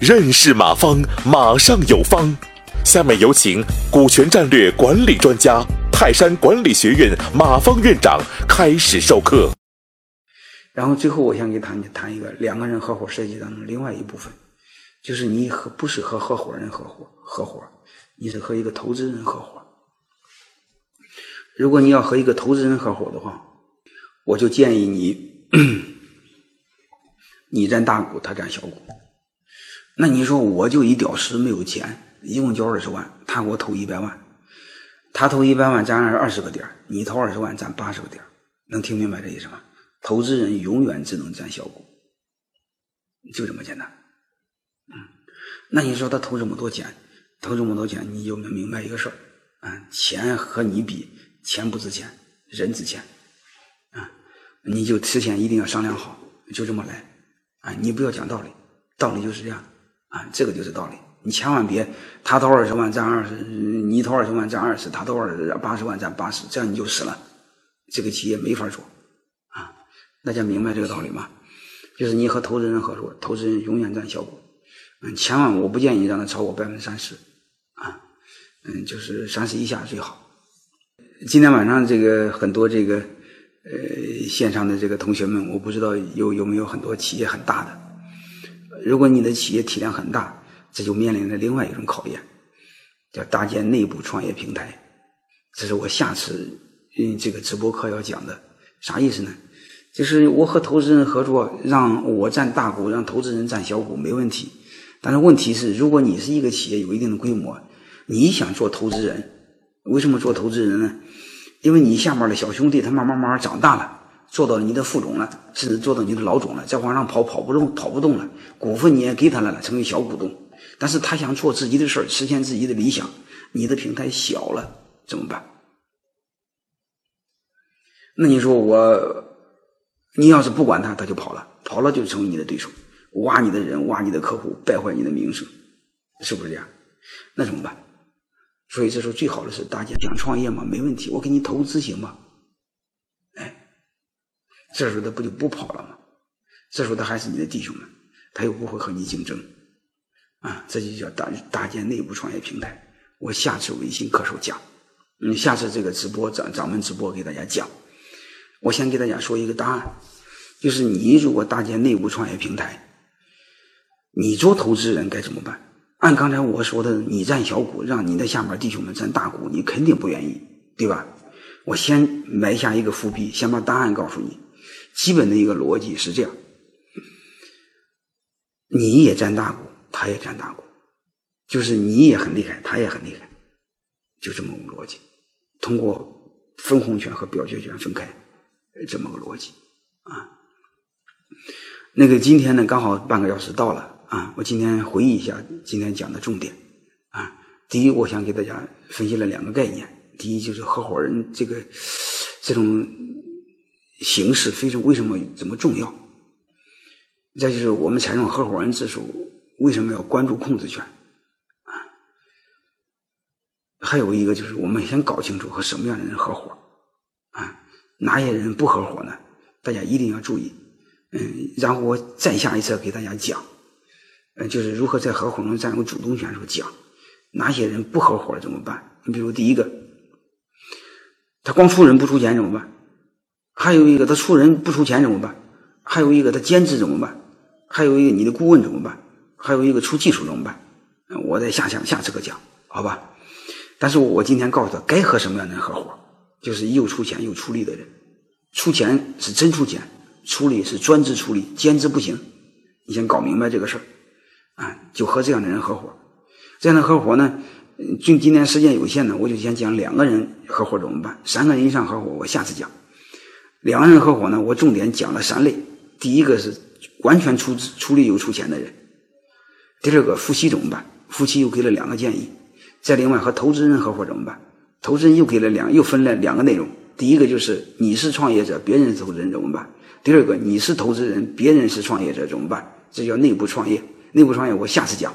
认识马方，马上有方。下面有请股权战略管理专家、泰山管理学院马方院长开始授课。然后最后，我想给谈谈一个两个人合伙设计当中另外一部分，就是你和不是和合伙人合伙合伙，你是和一个投资人合伙。如果你要和一个投资人合伙的话，我就建议你，你占大股，他占小股。那你说我就一屌丝没有钱，一共交二十万，他给我投一百万，他投一百万占二二十个点你投二十万占八十个点能听明白这意思吗？投资人永远只能占小股，就这么简单。嗯，那你说他投这么多钱，投这么多钱，你就能明白一个事儿，啊，钱和你比，钱不值钱，人值钱，你就提前一定要商量好，就这么来，啊，你不要讲道理，道理就是这样。啊，这个就是道理。你千万别他投二十万占二十，你投二十万占二十，他投二八十万占八十，这样你就死了。这个企业没法做啊！大家明白这个道理吗？就是你和投资人合作，投资人永远占小股。嗯，千万我不建议让他超过百分之三十啊。嗯，就是三十以下最好。今天晚上这个很多这个呃线上的这个同学们，我不知道有有没有很多企业很大的。如果你的企业体量很大，这就面临着另外一种考验，叫搭建内部创业平台。这是我下次嗯这个直播课要讲的，啥意思呢？就是我和投资人合作，让我占大股，让投资人占小股，没问题。但是问题是，如果你是一个企业有一定的规模，你想做投资人，为什么做投资人呢？因为你下面的小兄弟他慢慢慢慢长大了。做到你的副总了，甚至做到你的老总了，再往上跑跑不动，跑不动了，股份你也给他了，成为小股东。但是他想做自己的事儿，实现自己的理想，你的平台小了怎么办？那你说我，你要是不管他，他就跑了，跑了就成为你的对手，挖你的人，挖你的客户，败坏你的名声，是不是这样？那怎么办？所以这时候最好的是大家想创业嘛，没问题，我给你投资行吗？这时候他不就不跑了吗？这时候他还是你的弟兄们，他又不会和你竞争，啊，这就叫搭搭建内部创业平台。我下次微信课时候讲，嗯，下次这个直播掌掌门直播给大家讲。我先给大家说一个答案，就是你如果搭建内部创业平台，你做投资人该怎么办？按刚才我说的，你占小股，让你的下面弟兄们占大股，你肯定不愿意，对吧？我先埋下一个伏笔，先把答案告诉你。基本的一个逻辑是这样：你也占大股，他也占大股，就是你也很厉害，他也很厉害，就这么个逻辑。通过分红权和表决权分开，这么个逻辑啊。那个今天呢，刚好半个小时到了啊，我今天回忆一下今天讲的重点啊。第一，我想给大家分析了两个概念。第一，就是合伙人这个这种。形式非常为什么这么重要？再就是我们采用合伙人制数，为什么要关注控制权？啊，还有一个就是我们先搞清楚和什么样的人合伙，啊，哪些人不合伙呢？大家一定要注意。嗯，然后我再下一次给大家讲，嗯，就是如何在合伙中占有主动权时候讲，哪些人不合伙怎么办？你比如第一个，他光出人不出钱怎么办？还有一个，他出人不出钱怎么办？还有一个，他兼职怎么办？还有一个，你的顾问怎么办？还有一个，出技术怎么办？我再下下下次课讲，好吧？但是我今天告诉他，该和什么样的人合伙，就是又出钱又出力的人。出钱是真出钱，出力是专职出力，兼职不行。你先搞明白这个事儿啊，就和这样的人合伙。这样的合伙呢，就今天时间有限呢，我就先讲两个人合伙怎么办，三个人以上合伙我下次讲。两个人合伙呢，我重点讲了三类。第一个是完全出资出力又出钱的人；第二个夫妻怎么办？夫妻又给了两个建议。再另外和投资人合伙怎么办？投资人又给了两又分了两个内容。第一个就是你是创业者，别人是投资人怎么办？第二个你是投资人，别人是创业者怎么办？这叫内部创业。内部创业我下次讲，